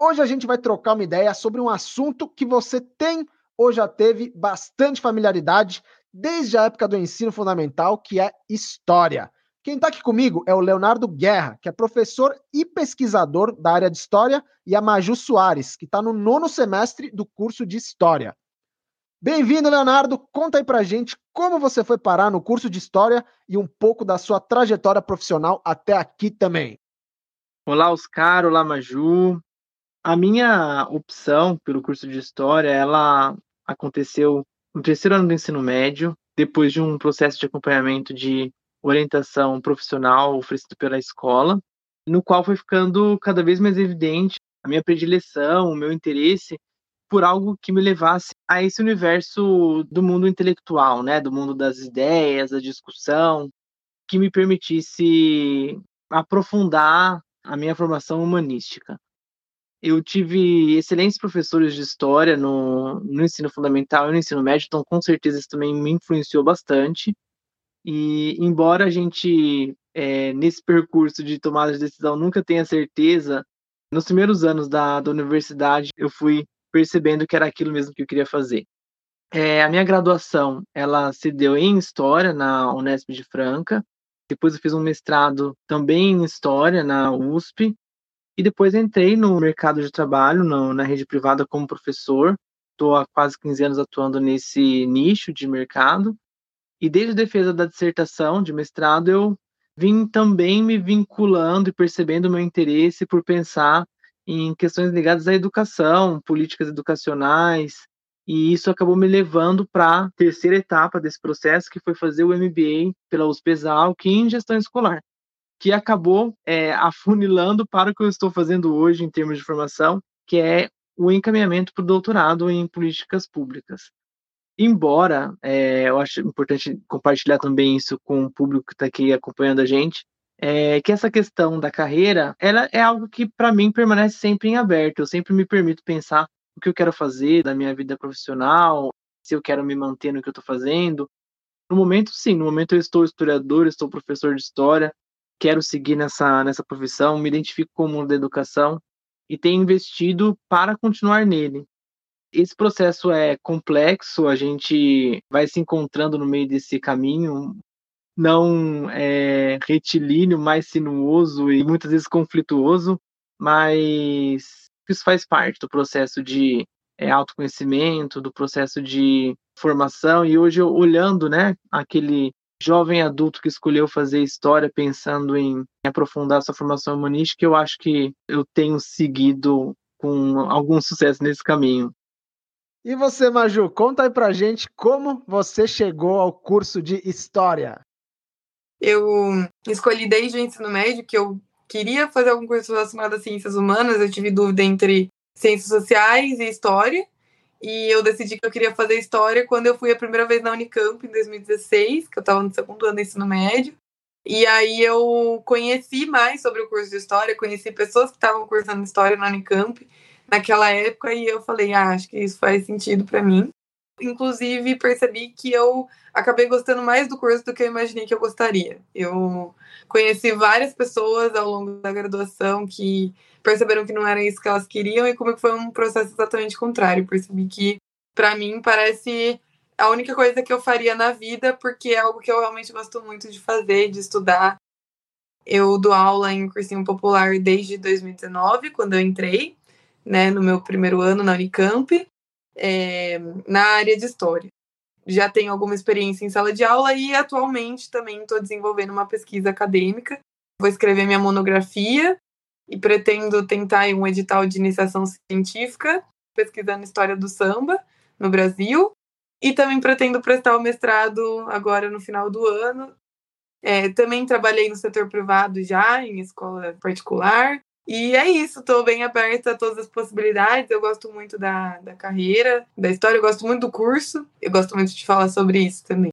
Hoje a gente vai trocar uma ideia sobre um assunto que você tem ou já teve bastante familiaridade desde a época do ensino fundamental, que é história. Quem está aqui comigo é o Leonardo Guerra, que é professor e pesquisador da área de História, e a Maju Soares, que está no nono semestre do curso de História. Bem-vindo, Leonardo. Conta aí pra gente como você foi parar no curso de História e um pouco da sua trajetória profissional até aqui também. Olá, Oscar, olá, Maju. A minha opção pelo curso de História, ela aconteceu no terceiro ano do ensino médio, depois de um processo de acompanhamento de orientação profissional oferecido pela escola, no qual foi ficando cada vez mais evidente a minha predileção, o meu interesse por algo que me levasse a esse universo do mundo intelectual, né, do mundo das ideias, da discussão, que me permitisse aprofundar a minha formação humanística. Eu tive excelentes professores de história no, no ensino fundamental e no ensino médio, então com certeza isso também me influenciou bastante. E embora a gente, é, nesse percurso de tomada de decisão, nunca tenha certeza, nos primeiros anos da, da universidade eu fui percebendo que era aquilo mesmo que eu queria fazer. É, a minha graduação, ela se deu em História na Unesp de Franca, depois eu fiz um mestrado também em História na USP, e depois entrei no mercado de trabalho, no, na rede privada como professor, estou há quase 15 anos atuando nesse nicho de mercado, e desde a defesa da dissertação de mestrado, eu vim também me vinculando e percebendo meu interesse por pensar em questões ligadas à educação, políticas educacionais, e isso acabou me levando para a terceira etapa desse processo, que foi fazer o MBA pela USP-ESAL, que em gestão escolar, que acabou é, afunilando para o que eu estou fazendo hoje em termos de formação, que é o encaminhamento para o doutorado em políticas públicas. Embora é, eu acho importante compartilhar também isso com o público que está aqui acompanhando a gente, é, que essa questão da carreira, ela é algo que para mim permanece sempre em aberto. Eu sempre me permito pensar o que eu quero fazer da minha vida profissional, se eu quero me manter no que eu estou fazendo. No momento, sim, no momento eu estou historiador, estou professor de história, quero seguir nessa, nessa profissão, me identifico com o mundo da educação e tenho investido para continuar nele esse processo é complexo, a gente vai se encontrando no meio desse caminho, não é retilíneo, mais sinuoso e muitas vezes conflituoso, mas isso faz parte do processo de é, autoconhecimento, do processo de formação. E hoje, olhando né, aquele jovem adulto que escolheu fazer história pensando em aprofundar sua formação humanística, eu acho que eu tenho seguido com algum sucesso nesse caminho. E você, Maju, conta aí pra gente como você chegou ao curso de História. Eu escolhi desde o ensino médio que eu queria fazer algum curso relacionado a ciências humanas, eu tive dúvida entre ciências sociais e história, e eu decidi que eu queria fazer história quando eu fui a primeira vez na Unicamp, em 2016, que eu estava no segundo ano do ensino médio. E aí eu conheci mais sobre o curso de história, conheci pessoas que estavam cursando história na Unicamp, naquela época e eu falei, ah, acho que isso faz sentido para mim. Inclusive, percebi que eu acabei gostando mais do curso do que eu imaginei que eu gostaria. Eu conheci várias pessoas ao longo da graduação que perceberam que não era isso que elas queriam e como foi um processo exatamente contrário. Percebi que, para mim, parece a única coisa que eu faria na vida, porque é algo que eu realmente gosto muito de fazer, de estudar. Eu dou aula em cursinho popular desde 2019, quando eu entrei né, no meu primeiro ano na Unicamp, é, na área de História. Já tenho alguma experiência em sala de aula e atualmente também estou desenvolvendo uma pesquisa acadêmica. Vou escrever minha monografia e pretendo tentar um edital de iniciação científica, pesquisando história do samba no Brasil. E também pretendo prestar o mestrado agora no final do ano. É, também trabalhei no setor privado já, em escola particular, E é isso, estou bem aberta a todas as possibilidades. Eu gosto muito da, da carreira, da história, eu gosto muito do curso, eu gosto muito de falar sobre isso também.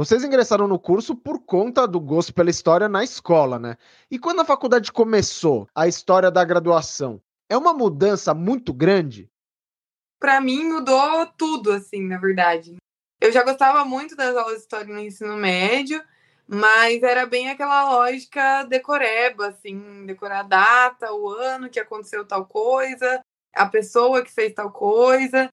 Vocês ingressaram no curso por conta do gosto pela história na escola, né? E quando a faculdade começou, a história da graduação, é uma mudança muito grande? Para mim mudou tudo, assim, na verdade. Eu já gostava muito das aulas de história no ensino médio, mas era bem aquela lógica decoreba, assim, decorar a data, o ano que aconteceu tal coisa, a pessoa que fez tal coisa.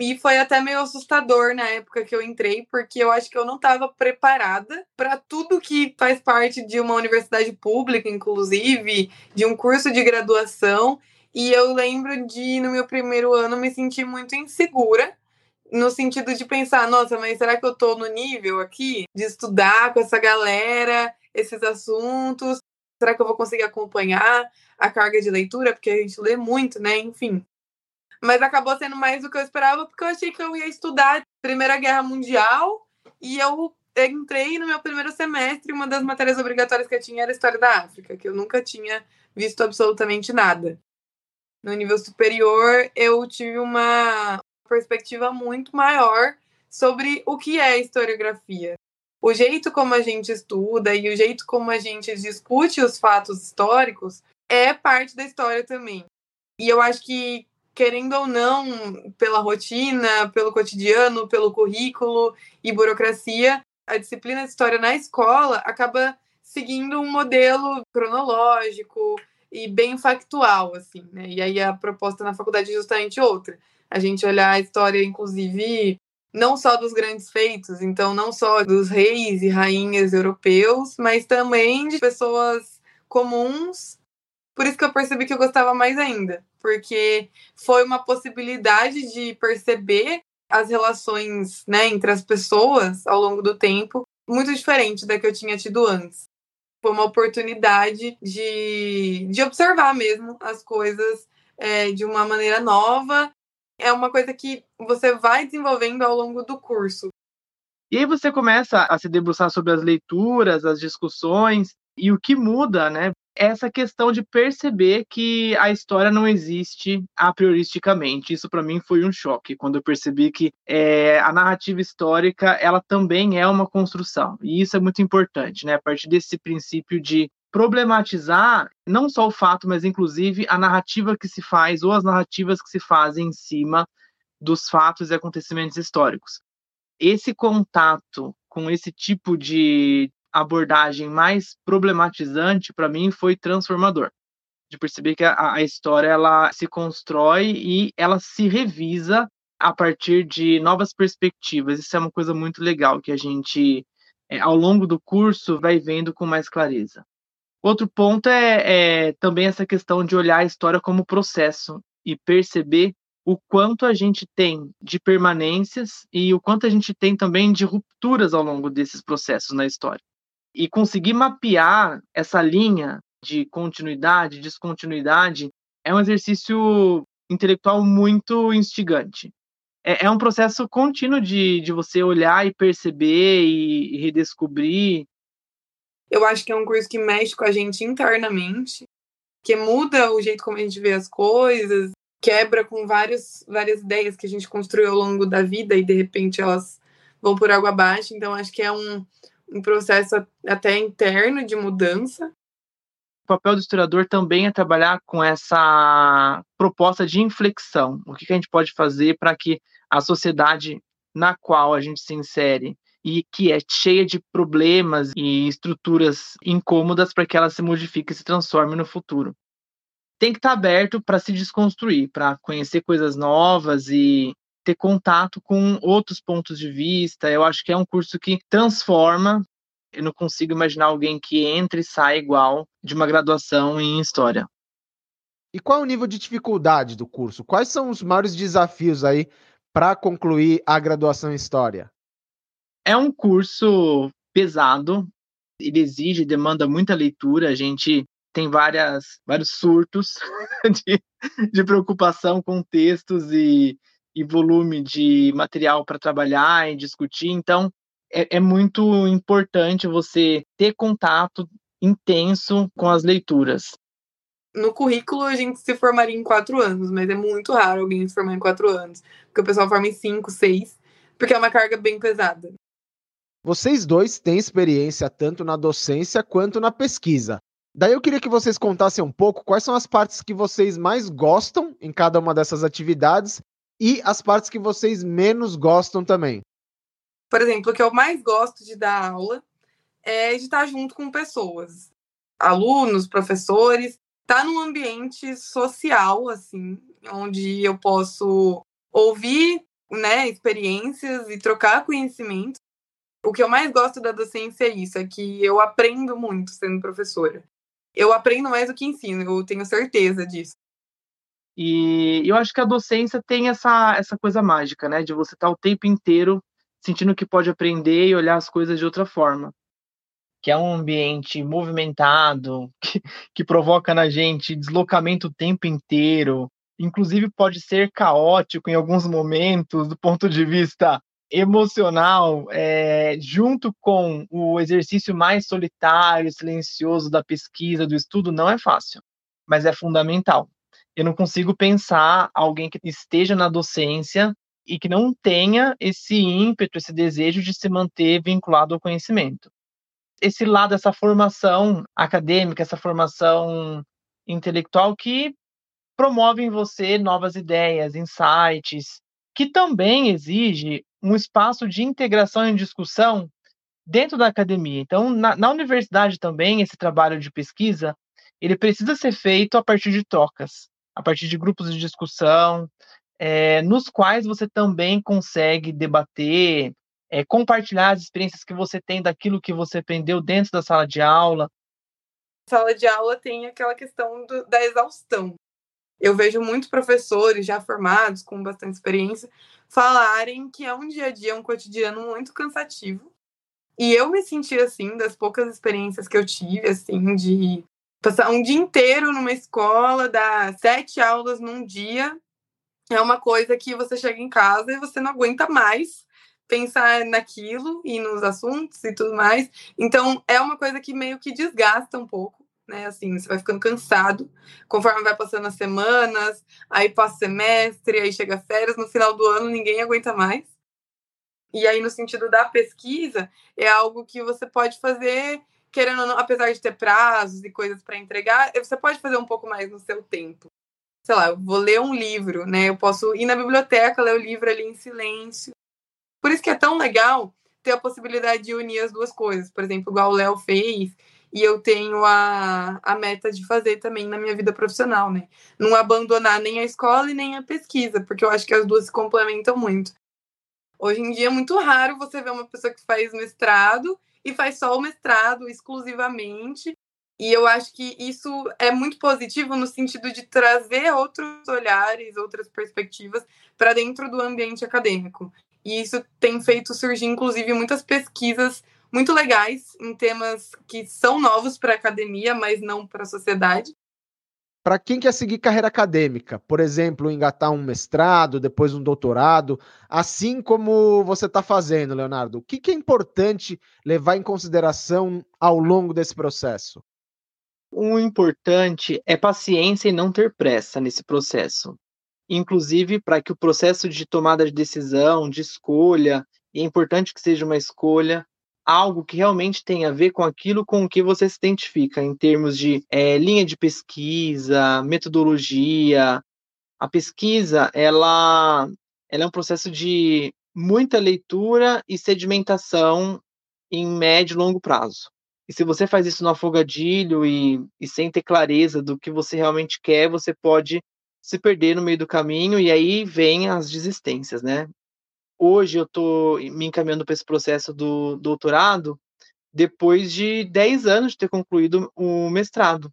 E foi até meio assustador na época que eu entrei, porque eu acho que eu não estava preparada para tudo que faz parte de uma universidade pública, inclusive, de um curso de graduação. E eu lembro de, no meu primeiro ano, me sentir muito insegura no sentido de pensar, nossa, mas será que eu tô no nível aqui de estudar com essa galera esses assuntos? Será que eu vou conseguir acompanhar a carga de leitura? Porque a gente lê muito, né? Enfim. Mas acabou sendo mais do que eu esperava, porque eu achei que eu ia estudar Primeira Guerra Mundial e eu entrei no meu primeiro semestre, uma das matérias obrigatórias que eu tinha era História da África, que eu nunca tinha visto absolutamente nada. No nível superior, eu tive uma, perspectiva muito maior sobre o que é historiografia. O jeito como a gente estuda e o jeito como a gente discute os fatos históricos é parte da história também. E eu acho que, querendo ou não, pela rotina, pelo cotidiano, pelo currículo e burocracia, a disciplina de história na escola acaba seguindo um modelo cronológico e bem factual, assim, né? E aí a proposta na faculdade é justamente outra a gente olhar a história, inclusive, não só dos grandes feitos, então não só dos reis e rainhas europeus, mas também de pessoas comuns. Por isso que eu percebi que eu gostava mais ainda, porque foi uma possibilidade de perceber as relações né, entre as pessoas ao longo do tempo muito diferente da que eu tinha tido antes. Foi uma oportunidade de, de observar mesmo as coisas é, de uma maneira nova é uma coisa que você vai desenvolvendo ao longo do curso. E aí você começa a se debruçar sobre as leituras, as discussões, e o que muda, né? Essa questão de perceber que a história não existe a prioristicamente. Isso para mim foi um choque quando eu percebi que é, a narrativa histórica ela também é uma construção e isso é muito importante, né? A partir desse princípio de problematizar não só o fato, mas inclusive a narrativa que se faz ou as narrativas que se fazem em cima dos fatos e acontecimentos históricos. Esse contato com esse tipo de abordagem mais problematizante para mim foi transformador de perceber que a, a, história ela se constrói e ela se revisa a partir de novas perspectivas. Isso é uma coisa muito legal que a gente, é, ao longo do curso, vai vendo com mais clareza. Outro ponto é, é também essa questão de olhar a história como processo e perceber o quanto a gente tem de permanências e o quanto a gente tem também de rupturas ao longo desses processos na história. E conseguir mapear essa linha de continuidade, descontinuidade, é um exercício intelectual muito instigante. É, é um processo contínuo de, de você olhar e perceber e, e redescobrir eu acho que é um curso que mexe com a gente internamente, que muda o jeito como a gente vê as coisas, quebra com vários, várias ideias que a gente construiu ao longo da vida e de repente elas vão por água abaixo. Então, acho que é um, um processo até interno de mudança. O papel do historiador também é trabalhar com essa proposta de inflexão. O que a gente pode fazer para que a sociedade na qual a gente se insere e que é cheia de problemas e estruturas incômodas para que ela se modifique e se transforme no futuro. Tem que estar tá aberto para se desconstruir, para conhecer coisas novas e ter contato com outros pontos de vista. Eu acho que é um curso que transforma. Eu não consigo imaginar alguém que entre e sai igual de uma graduação em história. E qual é o nível de dificuldade do curso? Quais são os maiores desafios aí para concluir a graduação em história? É um curso pesado, ele exige, demanda muita leitura, a gente tem várias, vários surtos de, de preocupação com textos e, e volume de material para trabalhar e discutir, então é, é muito importante você ter contato intenso com as leituras. no currículo a gente se formaria em quatro anos, mas é muito raro alguém se formar em quatro anos, porque o pessoal forma em cinco, seis, porque é uma carga bem pesada. Vocês dois têm experiência tanto na docência quanto na pesquisa. Daí eu queria que vocês contassem um pouco quais são as partes que vocês mais gostam em cada uma dessas atividades e as partes que vocês menos gostam também. Por exemplo, o que eu mais gosto de dar aula é de estar junto com pessoas, alunos, professores, estar tá num ambiente social assim, onde eu posso ouvir, né, experiências e trocar conhecimento. O que eu mais gosto da docência é isso, é que eu aprendo muito sendo professora. Eu aprendo mais do que ensino, eu tenho certeza disso. E eu acho que a docência tem essa, essa coisa mágica, né? De você estar tá o tempo inteiro sentindo que pode aprender e olhar as coisas de outra forma. Que é um ambiente movimentado, que, que provoca na gente deslocamento o tempo inteiro. Inclusive pode ser caótico em alguns momentos, do ponto de vista emocional, é, junto com o exercício mais solitário, silencioso da pesquisa, do estudo, não é fácil, mas é fundamental eu não consigo pensar alguém que esteja na docência e que não tenha esse ímpeto, esse desejo de se manter vinculado ao conhecimento. Esse lado, essa formação acadêmica, essa formação intelectual que promove em você novas ideias, insights, que também exige um espaço de integração e discussão dentro da academia. Então, na, na universidade também, esse trabalho de pesquisa, ele precisa ser feito a partir de trocas a partir de grupos de discussão, é, nos quais você também consegue debater, é, compartilhar as experiências que você tem daquilo que você aprendeu dentro da sala de aula. Sala de aula tem aquela questão do, da exaustão. Eu vejo muitos professores já formados, com bastante experiência, falarem que é um dia a dia, um cotidiano muito cansativo. E eu me senti assim, das poucas experiências que eu tive, assim, de Passar um dia inteiro numa escola, dar sete aulas num dia, é uma coisa que você chega em casa e você não aguenta mais pensar naquilo e nos assuntos e tudo mais. Então, é uma coisa que meio que desgasta um pouco, né? Assim, você vai ficando cansado conforme vai passando as semanas, aí passa semestre, aí chega férias, no final do ano ninguém aguenta mais. E aí, no sentido da pesquisa, é algo que você pode fazer querendo ou não, apesar de ter prazos e coisas para entregar, você pode fazer um pouco mais no seu tempo. Sei lá, eu vou ler um livro, né? Eu posso ir na biblioteca, ler o livro ali em silêncio. Por isso que é tão legal ter a possibilidade de unir as duas coisas. Por exemplo, igual o Léo fez, e eu tenho a, a meta de fazer também na minha vida profissional, né? Não abandonar nem a escola e nem a pesquisa, porque eu acho que as duas se complementam muito. Hoje em dia é muito raro você ver uma pessoa que faz mestrado e faz só o mestrado exclusivamente. E eu acho que isso é muito positivo no sentido de trazer outros olhares, outras perspectivas para dentro do ambiente acadêmico. E isso tem feito surgir, inclusive, muitas pesquisas muito legais em temas que são novos para a academia, mas não para a sociedade. Para quem quer seguir carreira acadêmica, por exemplo, engatar um mestrado, depois um doutorado, assim como você está fazendo, Leonardo, o que, que é importante levar em consideração ao longo desse processo? O importante é paciência e não ter pressa nesse processo. Inclusive, para que o processo de tomada de decisão, de escolha, e é importante que seja uma escolha, algo que realmente tem a ver com aquilo com o que você se identifica, em termos de é, linha de pesquisa, metodologia. A pesquisa, ela, ela é um processo de muita leitura e sedimentação em médio e longo prazo. E se você faz isso no afogadilho e, e sem ter clareza do que você realmente quer, você pode se perder no meio do caminho e aí vem as desistências, né? Hoje eu estou me encaminhando para esse processo do doutorado depois de 10 anos de ter concluído o mestrado.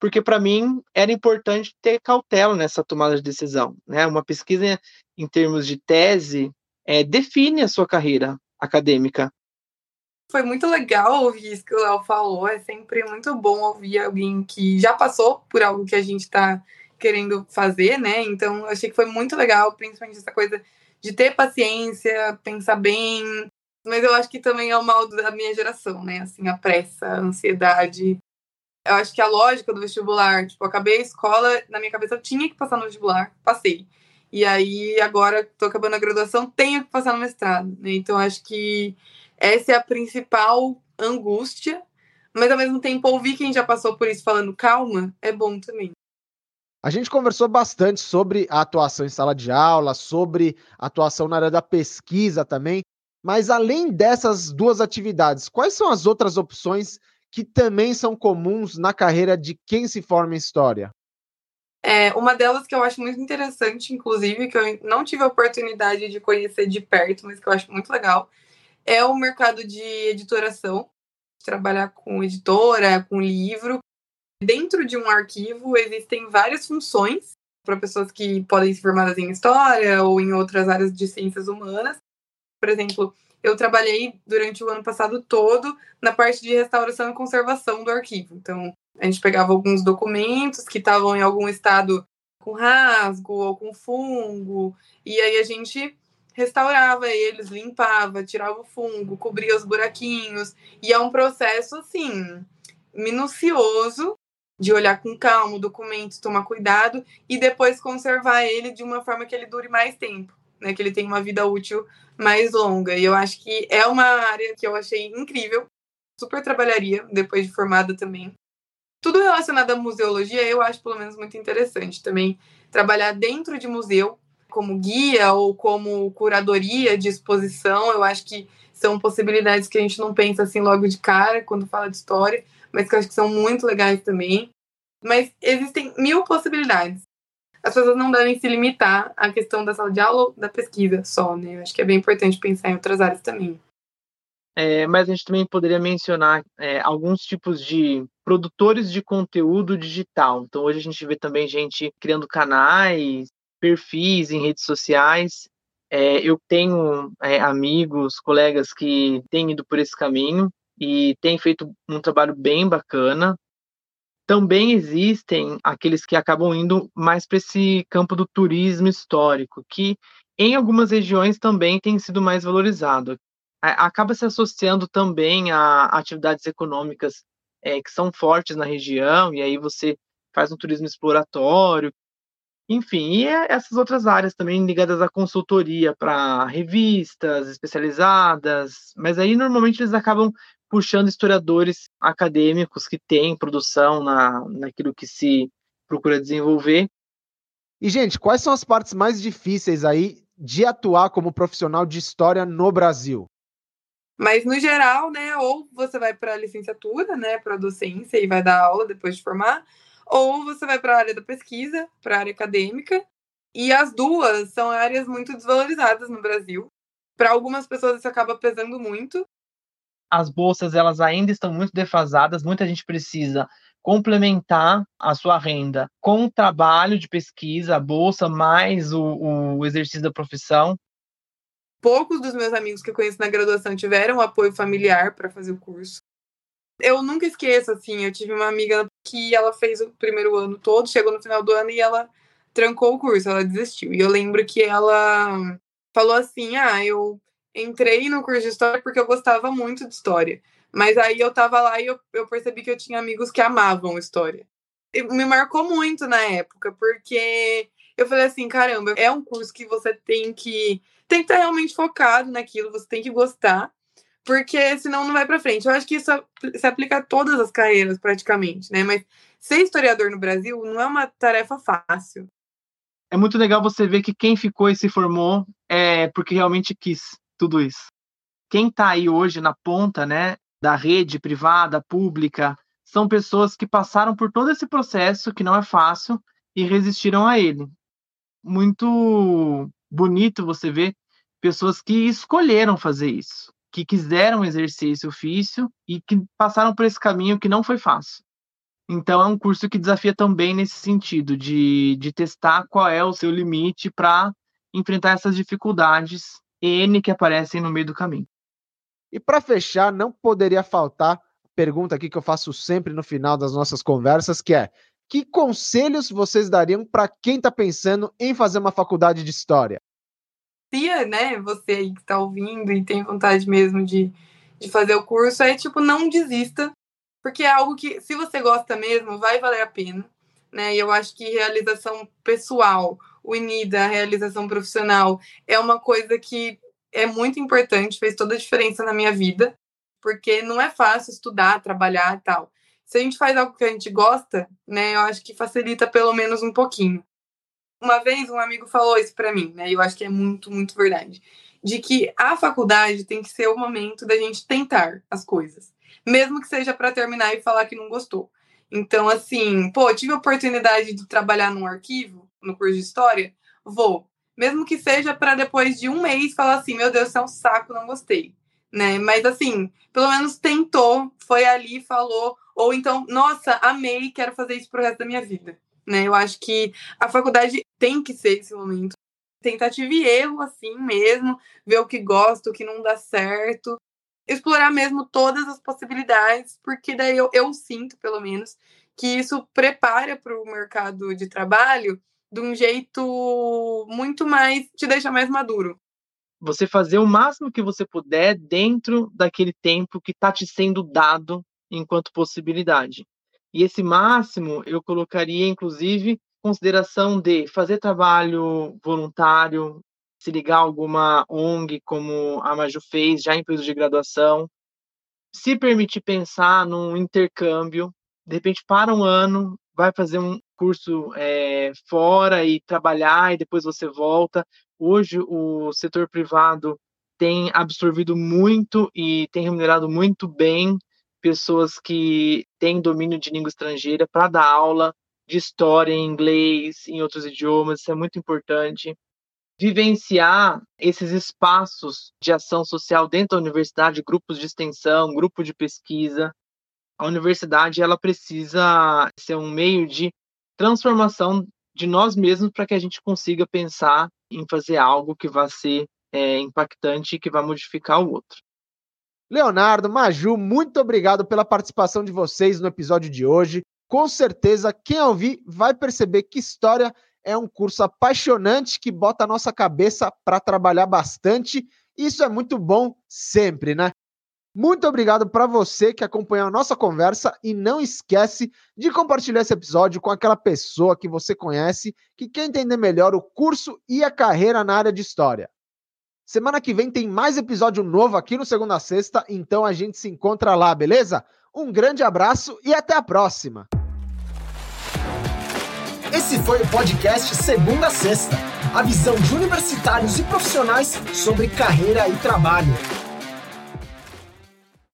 Porque para mim era importante ter cautela nessa tomada de decisão. Né? Uma pesquisa em termos de tese é, define a sua carreira acadêmica. Foi muito legal ouvir isso que o Léo falou. É sempre muito bom ouvir alguém que já passou por algo que a gente está querendo fazer, né? Então, achei que foi muito legal, principalmente essa coisa de ter paciência, pensar bem. Mas eu acho que também é o mal da minha geração, né? Assim, a pressa, a ansiedade. Eu acho que a lógica do vestibular, tipo, acabei a escola, na minha cabeça eu tinha que passar no vestibular, passei. E aí, agora tô acabando a graduação, tenho que passar no mestrado. Né? Então, acho que essa é a principal angústia, mas ao mesmo tempo ouvir quem já passou por isso falando calma é bom também. A gente conversou bastante sobre a atuação em sala de aula, sobre atuação na área da pesquisa também, mas além dessas duas atividades, quais são as outras opções que também são comuns na carreira de quem se forma em história? É, uma delas que eu acho muito interessante, inclusive, que eu não tive a oportunidade de conhecer de perto, mas que eu acho muito legal, é o mercado de editoração, trabalhar com editora, com livro. Dentro de um arquivo existem várias funções para pessoas que podem se formar em história ou em outras áreas de ciências humanas. Por exemplo, eu trabalhei durante o ano passado todo na parte de restauração e conservação do arquivo. Então, a gente pegava alguns documentos que estavam em algum estado com rasgo ou com fungo, e aí a gente restaurava eles, limpava, tirava o fungo, cobria os buraquinhos. E é um processo, assim, minucioso de olhar com calma o documento, tomar cuidado e depois conservar ele de uma forma que ele dure mais tempo, né? Que ele tenha uma vida útil mais longa. E eu acho que é uma área que eu achei incrível, super trabalharia depois de formada também. Tudo relacionado à museologia eu acho pelo menos muito interessante também trabalhar dentro de museu como guia ou como curadoria de exposição, eu acho que são possibilidades que a gente não pensa assim logo de cara quando fala de história, mas que eu acho que são muito legais também. Mas existem mil possibilidades. As pessoas não devem se limitar à questão da sala de aula ou da pesquisa só, né? Eu acho que é bem importante pensar em outras áreas também. É, mas a gente também poderia mencionar é, alguns tipos de produtores de conteúdo digital. Então, hoje a gente vê também gente criando canais, perfis em redes sociais. É, eu tenho é, amigos, colegas que têm ido por esse caminho e têm feito um trabalho bem bacana. Também existem aqueles que acabam indo mais para esse campo do turismo histórico, que em algumas regiões também tem sido mais valorizado. Acaba se associando também a atividades econômicas é, que são fortes na região, e aí você faz um turismo exploratório, enfim, e é essas outras áreas também ligadas à consultoria para revistas especializadas, mas aí normalmente eles acabam puxando historiadores acadêmicos que têm produção na, naquilo que se procura desenvolver. E, gente, quais são as partes mais difíceis aí de atuar como profissional de história no Brasil? Mas, no geral, né, ou você vai para a licenciatura, né, para docência e vai dar aula depois de formar, ou você vai para a área da pesquisa, para a área acadêmica, e as duas são áreas muito desvalorizadas no Brasil. Para algumas pessoas isso acaba pesando muito. As bolsas elas ainda estão muito defasadas, muita gente precisa complementar a sua renda com o trabalho de pesquisa, a bolsa mais o, o exercício da profissão. Poucos dos meus amigos que eu conheço na graduação tiveram apoio familiar para fazer o curso eu nunca esqueço, assim, eu tive uma amiga que ela fez o primeiro ano todo, chegou no final do ano e ela trancou o curso, ela desistiu. E eu lembro que ela falou assim: ah, eu entrei no curso de história porque eu gostava muito de história. Mas aí eu tava lá e eu, eu percebi que eu tinha amigos que amavam história. E me marcou muito na época, porque eu falei assim, caramba, é um curso que você tem que tem que estar realmente focado naquilo, você tem que gostar porque senão não vai para frente. Eu acho que isso se aplica a todas as carreiras praticamente, né? Mas ser historiador no Brasil não é uma tarefa fácil. É muito legal você ver que quem ficou e se formou é porque realmente quis tudo isso. Quem está aí hoje na ponta, né, da rede privada, pública, são pessoas que passaram por todo esse processo que não é fácil e resistiram a ele. Muito bonito você ver pessoas que escolheram fazer isso que quiseram exercer esse ofício e que passaram por esse caminho que não foi fácil. Então, é um curso que desafia também nesse sentido, de, de testar qual é o seu limite para enfrentar essas dificuldades N que aparecem no meio do caminho. E para fechar, não poderia faltar a pergunta aqui que eu faço sempre no final das nossas conversas, que é: que conselhos vocês dariam para quem está pensando em fazer uma faculdade de história? se né, você aí que está ouvindo e tem vontade mesmo de, de fazer o curso, é tipo, não desista. porque é algo que, se você gosta mesmo, vai valer a pena. Né? E eu acho que realização pessoal, unida à realização profissional, é uma coisa que é muito importante, fez toda a diferença na minha vida, porque não é fácil estudar, trabalhar e tal. Se a gente faz algo que a gente gosta, né, eu acho que facilita pelo menos um pouquinho. Uma vez um amigo falou isso para mim, né, e eu acho que é muito, muito verdade, de que a faculdade tem que ser o momento da gente tentar as coisas, mesmo que seja para terminar e falar que não gostou. Então, assim, pô, tive a oportunidade de trabalhar num arquivo, no curso de história, vou. Mesmo que seja para depois de um mês falar assim, meu Deus, isso é um saco, não gostei. Né? Mas assim, pelo menos tentou, foi ali, falou, ou então, nossa, amei, quero fazer isso pro resto da minha vida. Né? Eu acho que a faculdade tem que ser esse momento. Tentativa e erro, assim mesmo, ver o que gosta, o que não dá certo, explorar mesmo todas as possibilidades, porque daí eu, eu sinto, pelo menos, que isso prepara para o mercado de trabalho de um jeito muito mais. te deixa mais maduro. Você fazer o máximo que você puder dentro daquele tempo que está te sendo dado enquanto possibilidade. E esse máximo eu colocaria, inclusive, consideração de fazer trabalho voluntário, se ligar a alguma ONG, como a Maju fez, já em período de graduação, se permitir pensar num intercâmbio, de repente para um ano, vai fazer um curso é, fora e trabalhar e depois você volta. Hoje o setor privado tem absorvido muito e tem remunerado muito bem pessoas que têm domínio de língua estrangeira para dar aula de história em inglês, em outros idiomas, isso é muito importante vivenciar esses espaços de ação social dentro da universidade, grupos de extensão, grupo de pesquisa. A universidade ela precisa ser um meio de transformação de nós mesmos para que a gente consiga pensar em fazer algo que vá ser é, impactante e que vá modificar o outro. Leonardo, Maju, muito obrigado pela participação de vocês no episódio de hoje. Com certeza, quem ouvir vai perceber que história é um curso apaixonante que bota a nossa cabeça para trabalhar bastante. Isso é muito bom sempre, né? Muito obrigado para você que acompanhou a nossa conversa e não esquece de compartilhar esse episódio com aquela pessoa que você conhece que quer entender melhor o curso e a carreira na área de história. Semana que vem tem mais episódio novo aqui no Segunda Sexta, então a gente se encontra lá, beleza? Um grande abraço e até a próxima! Esse foi o podcast Segunda Sexta, a visão de universitários e profissionais sobre carreira e trabalho.